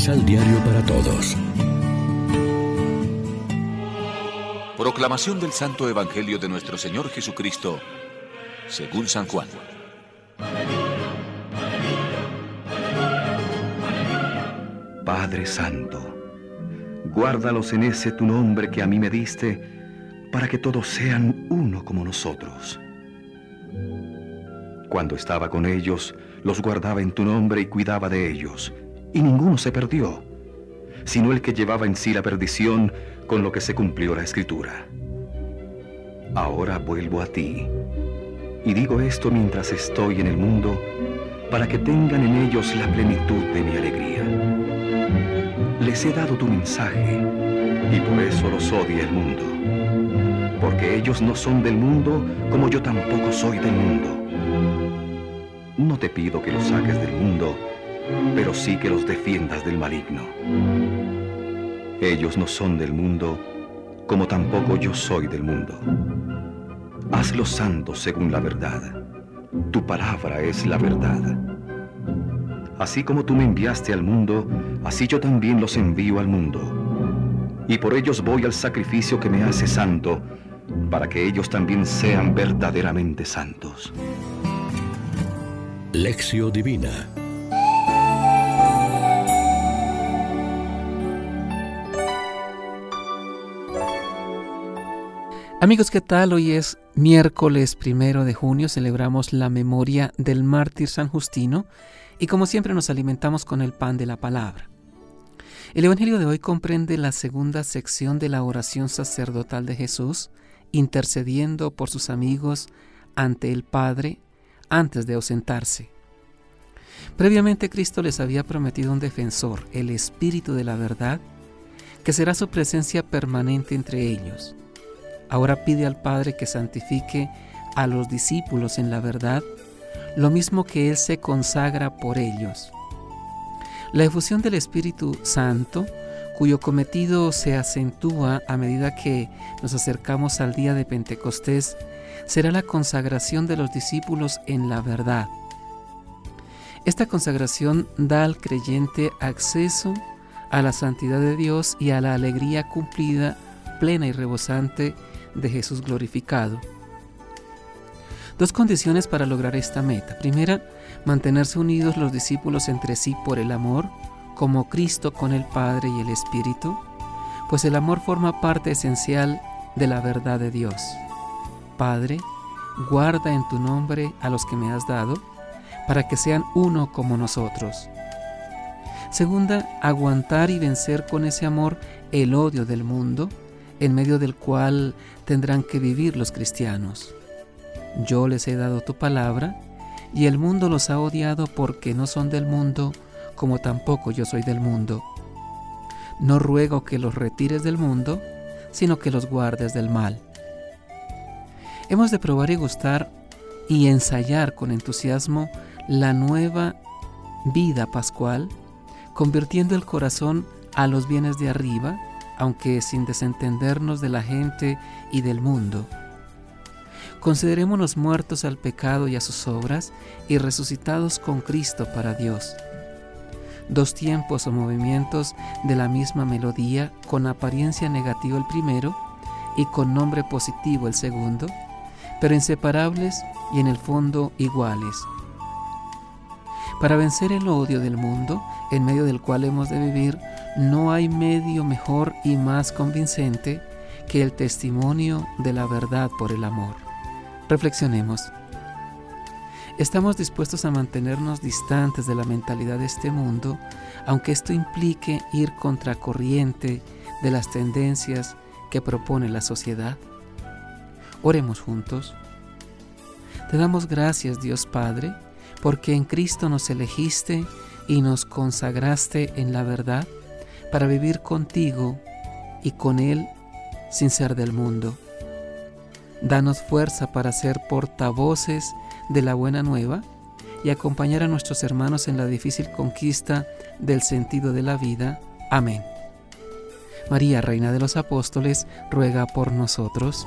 Misal Diario para Todos. Proclamación del Santo Evangelio de nuestro Señor Jesucristo, según San Juan. Padre Santo, guárdalos en ese tu nombre que a mí me diste, para que todos sean uno como nosotros. Cuando estaba con ellos, los guardaba en tu nombre y cuidaba de ellos, y ninguno se perdió, sino el que llevaba en sí la perdición con lo que se cumplió la escritura. Ahora vuelvo a ti, y digo esto mientras estoy en el mundo, para que tengan en ellos la plenitud de mi alegría. Les he dado tu mensaje, y por eso los odia el mundo, porque ellos no son del mundo como yo tampoco soy del mundo. No te pido que los saques del mundo, pero sí que los defiendas del maligno. Ellos no son del mundo, como tampoco yo soy del mundo. Hazlos santos según la verdad. Tu palabra es la verdad. Así como tú me enviaste al mundo, así yo también los envío al mundo. Y por ellos voy al sacrificio que me hace santo, para que ellos también sean verdaderamente santos. Lección Divina Amigos, ¿qué tal? Hoy es miércoles primero de junio, celebramos la memoria del mártir San Justino y como siempre nos alimentamos con el pan de la palabra. El Evangelio de hoy comprende la segunda sección de la oración sacerdotal de Jesús, intercediendo por sus amigos ante el Padre antes de ausentarse. Previamente Cristo les había prometido un defensor, el Espíritu de la verdad, que será su presencia permanente entre ellos. Ahora pide al Padre que santifique a los discípulos en la verdad, lo mismo que Él se consagra por ellos. La efusión del Espíritu Santo, cuyo cometido se acentúa a medida que nos acercamos al día de Pentecostés, será la consagración de los discípulos en la verdad. Esta consagración da al creyente acceso a la santidad de Dios y a la alegría cumplida, plena y rebosante de Jesús glorificado. Dos condiciones para lograr esta meta. Primera, mantenerse unidos los discípulos entre sí por el amor, como Cristo con el Padre y el Espíritu, pues el amor forma parte esencial de la verdad de Dios. Padre, guarda en tu nombre a los que me has dado, para que sean uno como nosotros. Segunda, aguantar y vencer con ese amor el odio del mundo, en medio del cual tendrán que vivir los cristianos. Yo les he dado tu palabra, y el mundo los ha odiado porque no son del mundo, como tampoco yo soy del mundo. No ruego que los retires del mundo, sino que los guardes del mal. Hemos de probar y gustar y ensayar con entusiasmo la nueva vida pascual, convirtiendo el corazón a los bienes de arriba, aunque sin desentendernos de la gente y del mundo. Considerémonos muertos al pecado y a sus obras y resucitados con Cristo para Dios. Dos tiempos o movimientos de la misma melodía, con apariencia negativa el primero y con nombre positivo el segundo, pero inseparables y en el fondo iguales. Para vencer el odio del mundo, en medio del cual hemos de vivir, no hay medio mejor y más convincente que el testimonio de la verdad por el amor. Reflexionemos. Estamos dispuestos a mantenernos distantes de la mentalidad de este mundo, aunque esto implique ir contracorriente de las tendencias que propone la sociedad. Oremos juntos. Te damos gracias, Dios Padre, porque en Cristo nos elegiste y nos consagraste en la verdad para vivir contigo y con Él sin ser del mundo. Danos fuerza para ser portavoces de la buena nueva y acompañar a nuestros hermanos en la difícil conquista del sentido de la vida. Amén. María, Reina de los Apóstoles, ruega por nosotros.